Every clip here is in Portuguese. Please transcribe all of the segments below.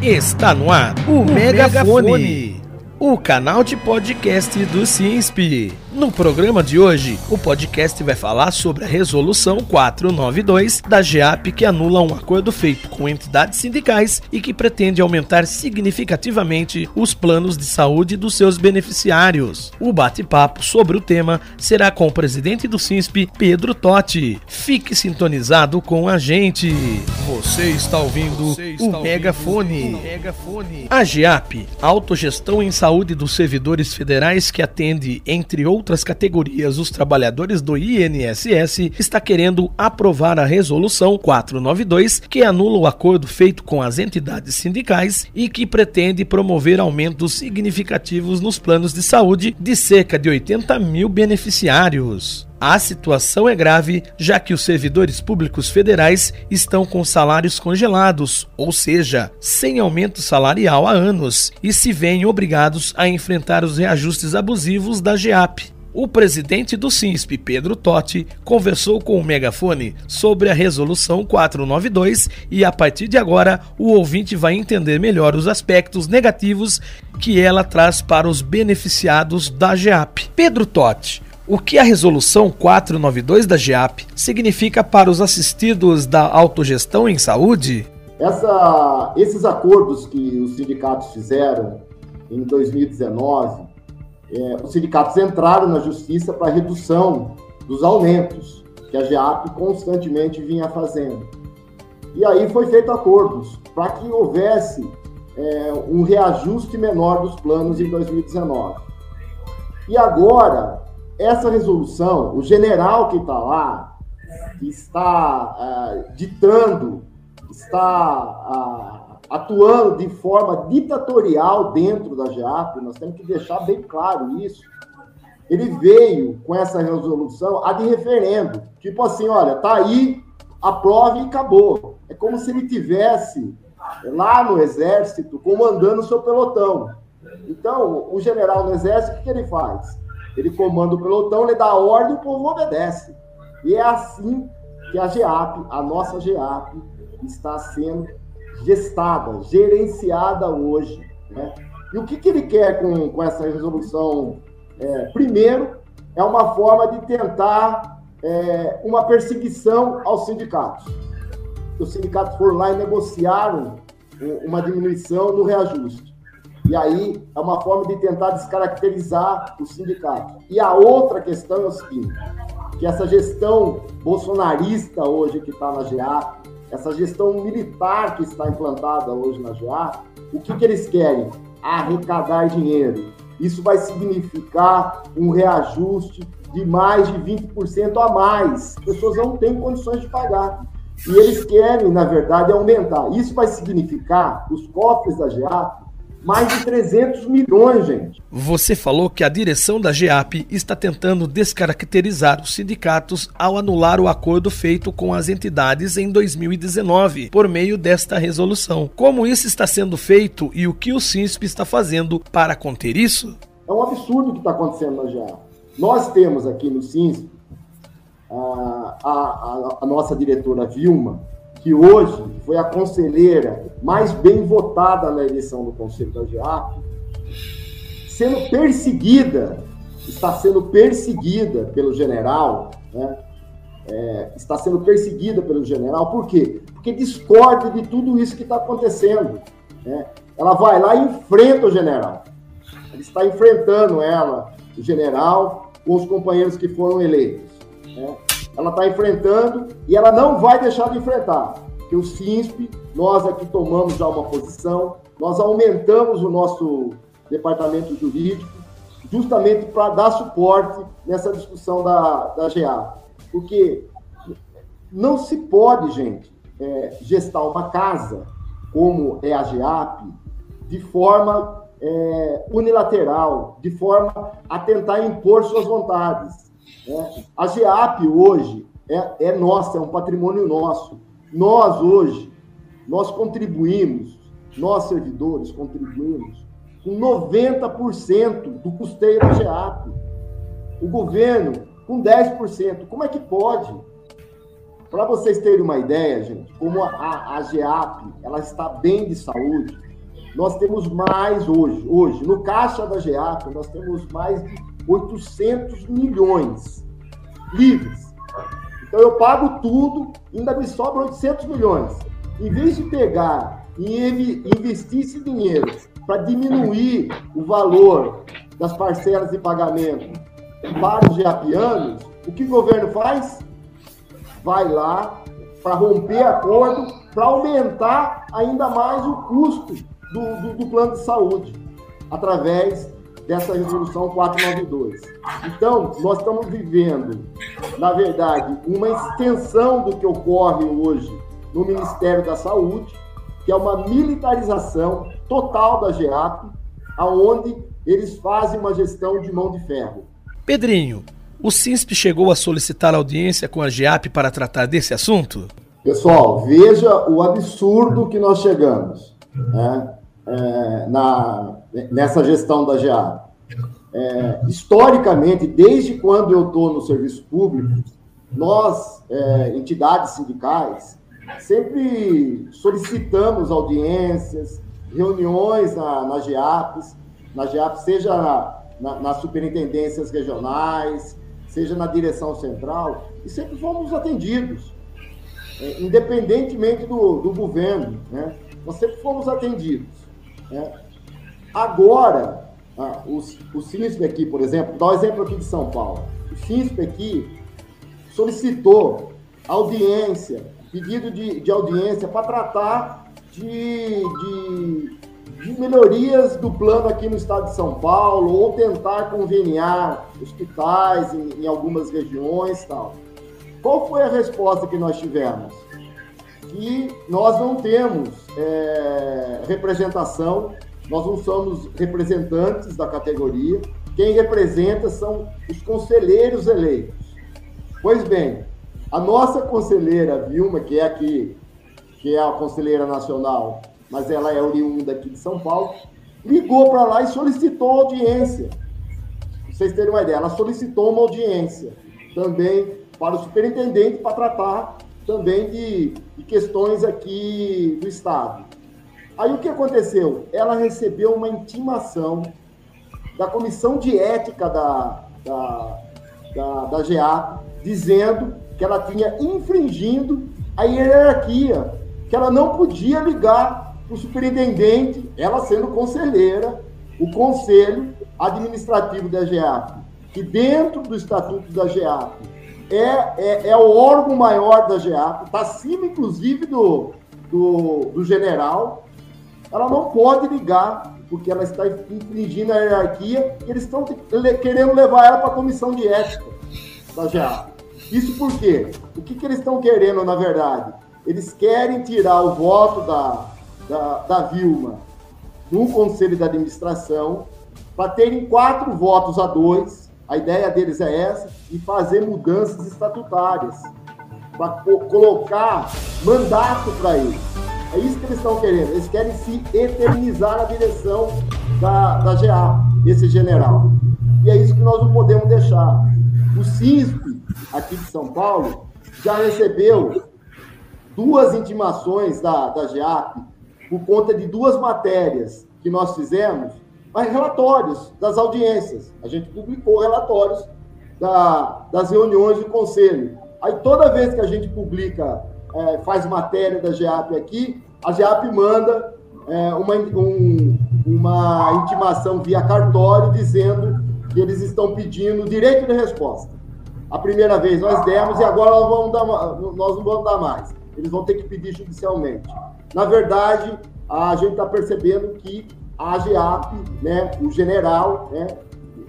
Está no ar o, o Megafone. Megafone o canal de podcast do CINSP. No programa de hoje, o podcast vai falar sobre a Resolução 492 da GEAP que anula um acordo feito com entidades sindicais e que pretende aumentar significativamente os planos de saúde dos seus beneficiários. O bate-papo sobre o tema será com o presidente do CINSP, Pedro Totti. Fique sintonizado com a gente. Você está ouvindo, Você está o, ouvindo megafone. o Megafone. A GEAP, Autogestão em Saúde saúde dos servidores federais que atende, entre outras categorias, os trabalhadores do INSS, está querendo aprovar a resolução 492, que anula o acordo feito com as entidades sindicais e que pretende promover aumentos significativos nos planos de saúde de cerca de 80 mil beneficiários. A situação é grave, já que os servidores públicos federais estão com salários congelados, ou seja, sem aumento salarial há anos, e se veem obrigados a enfrentar os reajustes abusivos da GEAP. O presidente do SINSP, Pedro Totti, conversou com o megafone sobre a resolução 492 e a partir de agora o ouvinte vai entender melhor os aspectos negativos que ela traz para os beneficiados da GEAP. Pedro Totti, o que a Resolução 492 da GEAP significa para os assistidos da autogestão em saúde? Essa, esses acordos que os sindicatos fizeram em 2019, é, os sindicatos entraram na justiça para redução dos aumentos que a GEAP constantemente vinha fazendo. E aí foi feito acordos para que houvesse é, um reajuste menor dos planos em 2019. E agora essa resolução, o general que está lá, que está uh, ditando, está uh, atuando de forma ditatorial dentro da GEAP, nós temos que deixar bem claro isso. Ele veio com essa resolução a de referendo. Tipo assim, olha, tá aí, aprove e acabou. É como se ele tivesse lá no exército comandando o seu pelotão. Então, o general no exército, o que, que ele faz? Ele comanda o pelotão, ele dá ordem o povo obedece. E é assim que a GEAP, a nossa GEAP, está sendo gestada, gerenciada hoje. Né? E o que, que ele quer com, com essa resolução? É, primeiro, é uma forma de tentar é, uma perseguição aos sindicatos. Os sindicatos foram lá e negociaram uma diminuição no reajuste. E aí é uma forma de tentar descaracterizar o sindicato. E a outra questão é o seguinte, que essa gestão bolsonarista hoje que está na GA, essa gestão militar que está implantada hoje na GA, o que, que eles querem? Arrecadar dinheiro. Isso vai significar um reajuste de mais de 20% a mais. As pessoas não têm condições de pagar. E eles querem, na verdade, aumentar. Isso vai significar, os cofres da GA, mais de 300 milhões, gente. Você falou que a direção da GEAP está tentando descaracterizar os sindicatos ao anular o acordo feito com as entidades em 2019, por meio desta resolução. Como isso está sendo feito e o que o SINSP está fazendo para conter isso? É um absurdo o que está acontecendo na GEAP. Nós temos aqui no SINSP a, a, a nossa diretora Vilma, que hoje foi a conselheira mais bem votada na eleição do Conselho da GEAP, sendo perseguida, está sendo perseguida pelo general, né? É, está sendo perseguida pelo general, por quê? Porque discorda de tudo isso que está acontecendo. Né? Ela vai lá e enfrenta o general. Ele está enfrentando ela, o general, com os companheiros que foram eleitos. Né? Ela está enfrentando e ela não vai deixar de enfrentar. Que o SINSP, nós aqui tomamos já uma posição, nós aumentamos o nosso departamento jurídico justamente para dar suporte nessa discussão da, da GA. Porque não se pode, gente, é, gestar uma casa como é a GEAP de forma é, unilateral, de forma a tentar impor suas vontades. É, a GEAP hoje é, é nossa, é um patrimônio nosso. Nós hoje, nós contribuímos, nós servidores contribuímos com 90% do custeio da GEAP. O governo com 10%. Como é que pode? Para vocês terem uma ideia, gente, como a, a GEAP ela está bem de saúde, nós temos mais hoje. Hoje, no caixa da GEAP, nós temos mais de 800 milhões livres. Então eu pago tudo, ainda me sobra 800 milhões. Em vez de pegar e investir esse dinheiro para diminuir o valor das parcelas de pagamento para os geapianos, o que o governo faz? Vai lá para romper acordo, para aumentar ainda mais o custo do, do, do plano de saúde, através dessa resolução 492. Então, nós estamos vivendo, na verdade, uma extensão do que ocorre hoje no Ministério da Saúde, que é uma militarização total da GEAP, aonde eles fazem uma gestão de mão de ferro. Pedrinho, o CINSP chegou a solicitar audiência com a GEAP para tratar desse assunto? Pessoal, veja o absurdo que nós chegamos. Né? é, na, nessa gestão da GA. É, historicamente, desde quando eu estou no serviço público, nós, é, entidades sindicais, sempre solicitamos audiências, reuniões na, na GEAPs, na GEAP, seja na, na, nas superintendências regionais, seja na direção central, e sempre fomos atendidos, é, independentemente do, do governo, né? nós sempre fomos atendidos. Né? Agora, ah, o, o CISP aqui, por exemplo, dá um exemplo aqui de São Paulo. O CISP aqui solicitou audiência, pedido de, de audiência para tratar de, de, de, melhorias do plano aqui no estado de São Paulo, ou tentar conveniar hospitais em, em algumas regiões tal. Qual foi a resposta que nós tivemos? que nós não temos é, representação, nós não somos representantes da categoria, quem representa são os conselheiros eleitos. Pois bem, a nossa conselheira Vilma, que é aqui, que é a conselheira nacional, mas ela é oriunda aqui de São Paulo, ligou para lá e solicitou audiência. Pra vocês terem uma ideia, ela solicitou uma audiência também para o superintendente para tratar também de, de questões aqui do Estado. Aí o que aconteceu? Ela recebeu uma intimação da Comissão de Ética da, da, da, da GA, dizendo que ela tinha infringindo a hierarquia, que ela não podia ligar para o superintendente, ela sendo conselheira, o conselho administrativo da GEAP, que dentro do estatuto da GEAP é, é, é o órgão maior da GEAP, está acima, inclusive, do, do, do general. Ela não pode ligar, porque ela está infringindo a hierarquia, e eles estão querendo levar ela para a comissão de ética da GEAP. Isso por quê? O que, que eles estão querendo, na verdade? Eles querem tirar o voto da, da, da Vilma no conselho de administração para terem quatro votos a dois a ideia deles é essa, e fazer mudanças estatutárias, para colocar mandato para eles. É isso que eles estão querendo. Eles querem se eternizar na direção da, da GA, desse general. E é isso que nós não podemos deixar. O CISP, aqui de São Paulo, já recebeu duas intimações da, da GEAP por conta de duas matérias que nós fizemos mas relatórios das audiências. A gente publicou relatórios da, das reuniões do conselho. Aí toda vez que a gente publica, é, faz matéria da GEAP aqui, a GEAP manda é, uma, um, uma intimação via cartório dizendo que eles estão pedindo direito de resposta. A primeira vez nós demos e agora nós, vamos dar, nós não vamos dar mais. Eles vão ter que pedir judicialmente. Na verdade, a gente está percebendo que a GEAP, né, o general, né,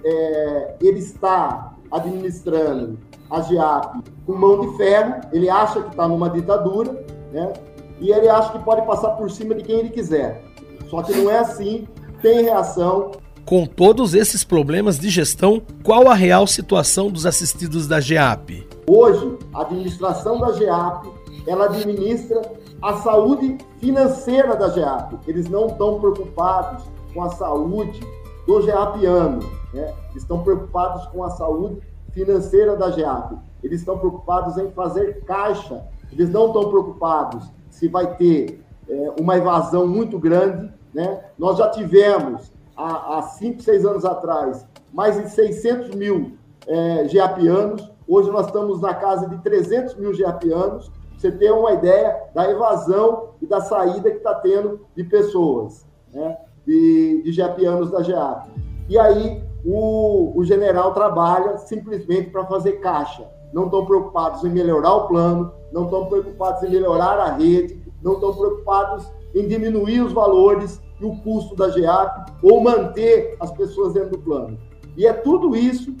é, ele está administrando a GEAP com mão de ferro, ele acha que está numa ditadura, né, e ele acha que pode passar por cima de quem ele quiser. Só que não é assim, tem reação. Com todos esses problemas de gestão, qual a real situação dos assistidos da GEAP? Hoje, a administração da GEAP, ela administra a saúde financeira da GEAP. Eles não estão preocupados com a saúde do GEAPiano, né? estão preocupados com a saúde financeira da GEAP. Eles estão preocupados em fazer caixa. Eles não estão preocupados se vai ter é, uma evasão muito grande. Né? Nós já tivemos, há, há cinco, seis anos atrás, mais de 600 mil é, geapianos. Hoje nós estamos na casa de 300 mil geapianos. Você tem uma ideia da evasão e da saída que está tendo de pessoas, né? de, de geapianos da GEAP. E aí o, o general trabalha simplesmente para fazer caixa. Não estão preocupados em melhorar o plano, não estão preocupados em melhorar a rede, não estão preocupados em diminuir os valores e o custo da GEAP ou manter as pessoas dentro do plano. E é tudo isso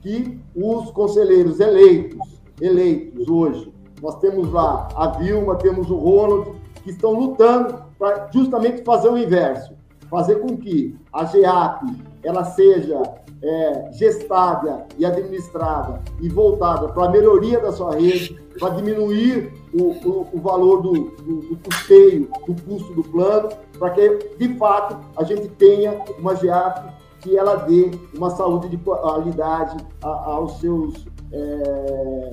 que os conselheiros eleitos, eleitos hoje, nós temos lá a Vilma, temos o Ronald, que estão lutando para justamente fazer o inverso, fazer com que a GEAP ela seja é, gestada e administrada e voltada para a melhoria da sua rede, para diminuir o, o, o valor do, do, do, custeio, do custo do plano, para que, de fato, a gente tenha uma GEAP que ela dê uma saúde de qualidade aos seus é,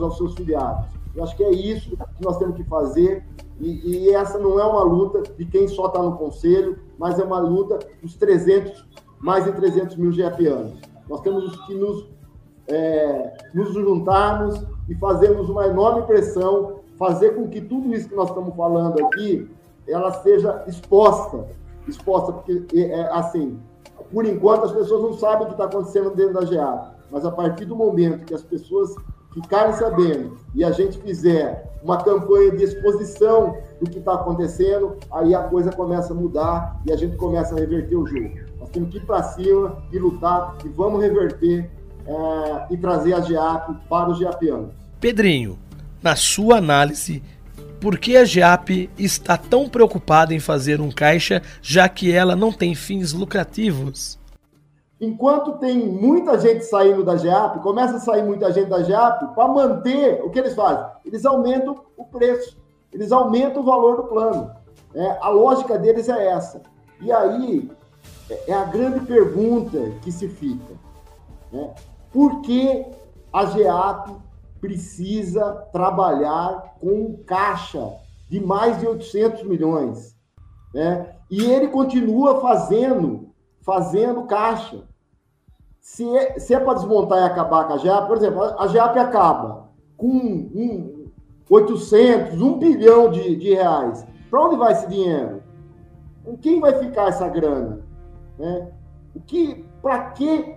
aos seus filiados. Eu acho que é isso que nós temos que fazer e, e essa não é uma luta de quem só está no conselho, mas é uma luta dos 300 mais de 300 mil GFAnos. Nós temos que nos, é, nos juntarmos e fazermos uma enorme pressão, fazer com que tudo isso que nós estamos falando aqui, ela seja exposta, exposta, porque, é, é assim, por enquanto as pessoas não sabem o que está acontecendo dentro da GA, mas a partir do momento que as pessoas ficarem sabendo e a gente fizer uma campanha de exposição do que está acontecendo, aí a coisa começa a mudar e a gente começa a reverter o jogo. Nós temos que ir para cima e lutar e vamos reverter é, e trazer a GEAP para os GEAPianos. Pedrinho, na sua análise, por que a GEAP está tão preocupada em fazer um caixa, já que ela não tem fins lucrativos? Enquanto tem muita gente saindo da GEAP, começa a sair muita gente da GEAP, para manter, o que eles fazem? Eles aumentam o preço, eles aumentam o valor do plano. É, a lógica deles é essa. E aí, é, é a grande pergunta que se fica. Né? Por que a GEAP precisa trabalhar com caixa de mais de 800 milhões? Né? E ele continua fazendo, fazendo caixa. Se é, se é para desmontar e acabar com a GEAP, por exemplo, a GEAP acaba com um, 800, 1 bilhão de, de reais. Para onde vai esse dinheiro? Com quem vai ficar essa grana? Né? O que, para que,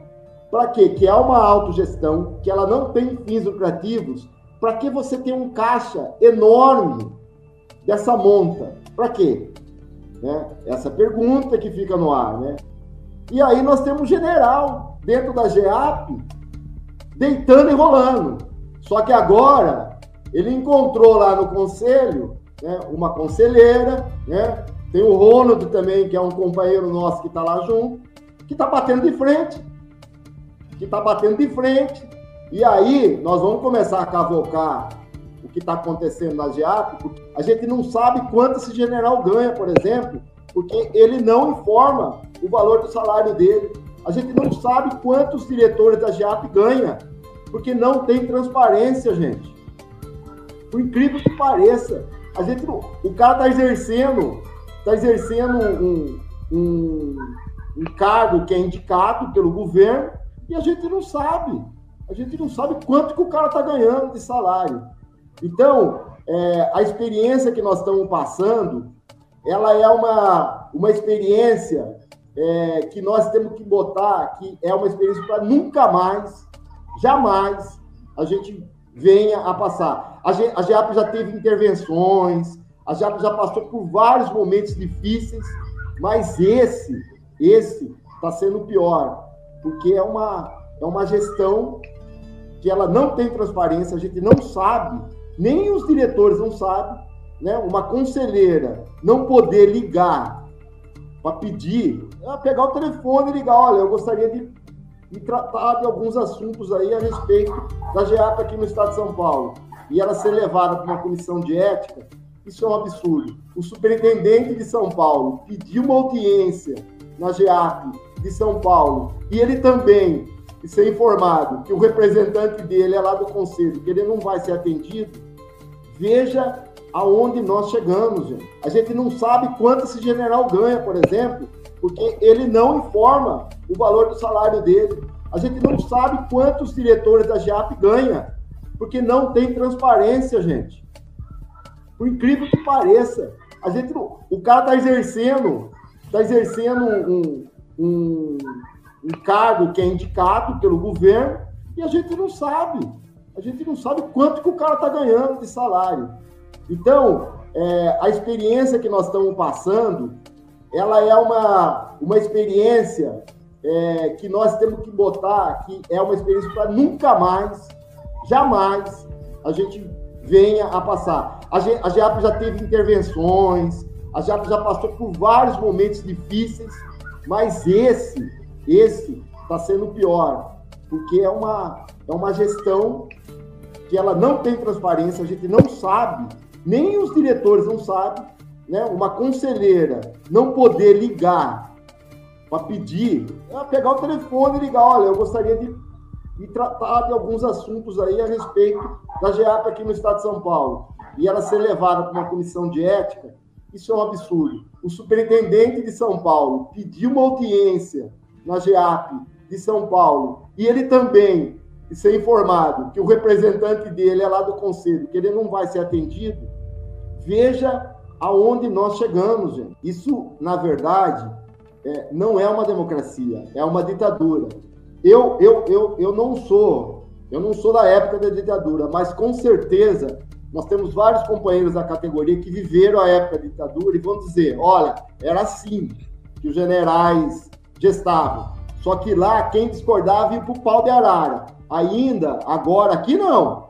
para que, que é uma autogestão, que ela não tem fins lucrativos, para que você tem um caixa enorme dessa monta? Para quê? Né? Essa pergunta que fica no ar, né? E aí nós temos um general dentro da GEAP deitando e rolando. Só que agora ele encontrou lá no conselho né, uma conselheira, né, tem o Ronald também, que é um companheiro nosso que está lá junto, que está batendo de frente. Que está batendo de frente. E aí, nós vamos começar a cavocar o que está acontecendo na GEAP, porque a gente não sabe quanto esse general ganha, por exemplo, porque ele não informa o valor do salário dele. A gente não sabe quantos diretores da GEAP ganham, porque não tem transparência, gente. Por incrível que pareça, a gente, o cara está exercendo está exercendo um, um, um cargo que é indicado pelo governo e a gente não sabe. A gente não sabe quanto que o cara está ganhando de salário. Então, é, a experiência que nós estamos passando, ela é uma, uma experiência é, que nós temos que botar, que é uma experiência para nunca mais, jamais, a gente venha a passar. A, a GEAP já teve intervenções, a já, já passou por vários momentos difíceis, mas esse, esse está sendo pior, porque é uma, é uma gestão que ela não tem transparência, a gente não sabe, nem os diretores não sabem, né? Uma conselheira não poder ligar para pedir, é pegar o telefone e ligar, olha, eu gostaria de, de tratar de alguns assuntos aí a respeito da GEAP aqui no estado de São Paulo. E ela ser levada para uma comissão de ética, isso é um absurdo. O superintendente de São Paulo pediu uma audiência na GEAP de São Paulo e ele também ser informado que o representante dele é lá do conselho, que ele não vai ser atendido. Veja aonde nós chegamos, gente. A gente não sabe quanto esse general ganha, por exemplo, porque ele não informa o valor do salário dele. A gente não sabe quantos diretores da GEAP ganham, porque não tem transparência, gente. Por incrível que pareça, a gente, o cara está exercendo, está exercendo um, um, um cargo que é indicado pelo governo e a gente não sabe. A gente não sabe quanto que o cara está ganhando de salário. Então, é, a experiência que nós estamos passando, ela é uma, uma experiência é, que nós temos que botar, que é uma experiência para nunca mais, jamais, a gente venha a passar. A, a GEAP já teve intervenções, a GEAP já passou por vários momentos difíceis, mas esse, esse está sendo pior, porque é uma, é uma gestão que ela não tem transparência, a gente não sabe, nem os diretores não sabem, né? Uma conselheira não poder ligar para pedir, é pegar o telefone e ligar, olha, eu gostaria de, de tratar de alguns assuntos aí a respeito da GEAP aqui no estado de São Paulo. E ela ser levada para uma comissão de ética, isso é um absurdo. O superintendente de São Paulo pediu uma audiência na GEAP de São Paulo e ele também ser informado que o representante dele é lá do conselho, que ele não vai ser atendido, veja aonde nós chegamos, gente. Isso, na verdade, é, não é uma democracia, é uma ditadura. Eu, eu, eu, eu não sou, eu não sou da época da ditadura, mas com certeza nós temos vários companheiros da categoria que viveram a época da ditadura e vão dizer, olha, era assim que os generais gestavam. Só que lá quem discordava ia para o pau de arara. Ainda, agora, aqui não.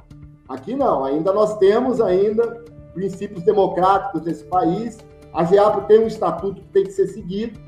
Aqui não. Ainda nós temos ainda princípios democráticos desse país. A GEAPO tem um estatuto que tem que ser seguido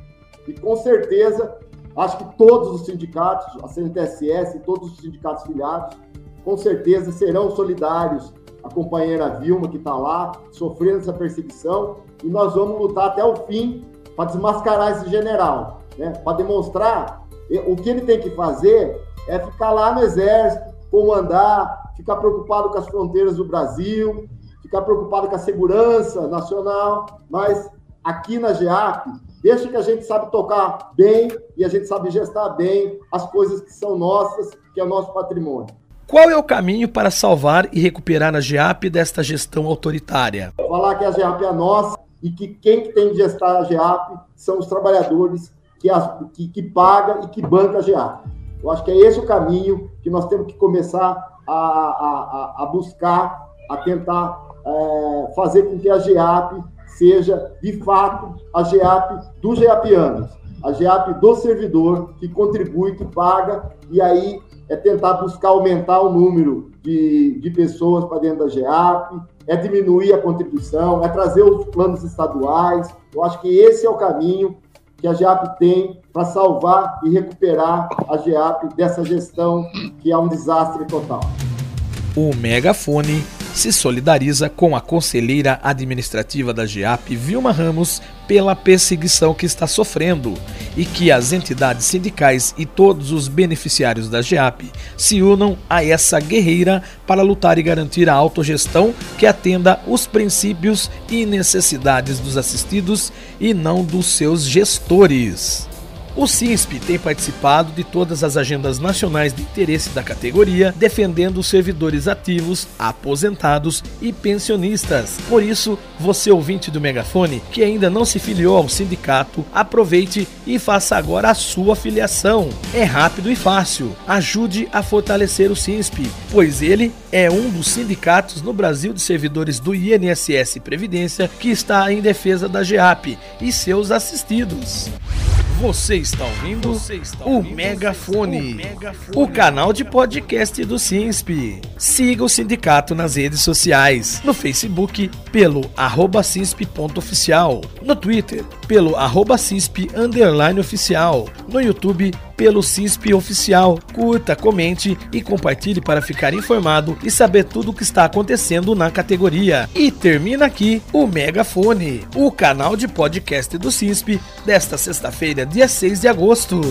e com certeza acho que todos os sindicatos, a CNTSS, todos os sindicatos filiados, com certeza serão solidários à companheira Vilma que está lá sofrendo essa perseguição e nós vamos lutar até o fim para desmascarar esse general, né? Para demonstrar o que ele tem que fazer é ficar lá no exército, comandar, ficar preocupado com as fronteiras do Brasil, ficar preocupado com a segurança nacional, mas aqui na GEAP, deixa que a gente sabe tocar bem e a gente sabe gestar bem as coisas que são nossas, que é o nosso patrimônio. Qual é o caminho para salvar e recuperar a GEAP desta gestão autoritária? Falar que a GEAP é nossa e que quem tem que gestar a GEAP são os trabalhadores que, a, que, que paga e que banca a GEAP. Eu acho que é esse o caminho que nós temos que começar a, a, a buscar, a tentar é, fazer com que a GEAP seja, de fato, a GEAP dos GEAPianos, a GEAP do servidor, que contribui, que paga, e aí é tentar buscar aumentar o número de, de pessoas para dentro da GEAP, é diminuir a contribuição, é trazer os planos estaduais. Eu acho que esse é o caminho que a GEAP tem para salvar e recuperar a GEAP dessa gestão que é um desastre total. O megafone se solidariza com a conselheira administrativa da GEAP, Vilma Ramos, pela perseguição que está sofrendo e que as entidades sindicais e todos os beneficiários da GEAP se unam a essa guerreira para lutar e garantir a autogestão que atenda os princípios e necessidades dos assistidos e não dos seus gestores. O CISP tem participado de todas as agendas nacionais de interesse da categoria, defendendo os servidores ativos, aposentados e pensionistas. Por isso, você ouvinte do Megafone, que ainda não se filiou ao sindicato, aproveite e faça agora a sua filiação. É rápido e fácil. Ajude a fortalecer o CISP, pois ele é um dos sindicatos no Brasil de servidores do INSS Previdência que está em defesa da GEAP e seus assistidos. Você está ouvindo, Você está ouvindo o, Megafone, o Megafone, o canal de podcast do SINSP. Siga o sindicato nas redes sociais, no Facebook pelo arroba cinsp.oficial, no Twitter pelo arroba cinsp underline oficial, no YouTube pelo CISP Oficial. Curta, comente e compartilhe para ficar informado e saber tudo o que está acontecendo na categoria. E termina aqui o Megafone, o canal de podcast do CISP desta sexta-feira, dia 6 de agosto.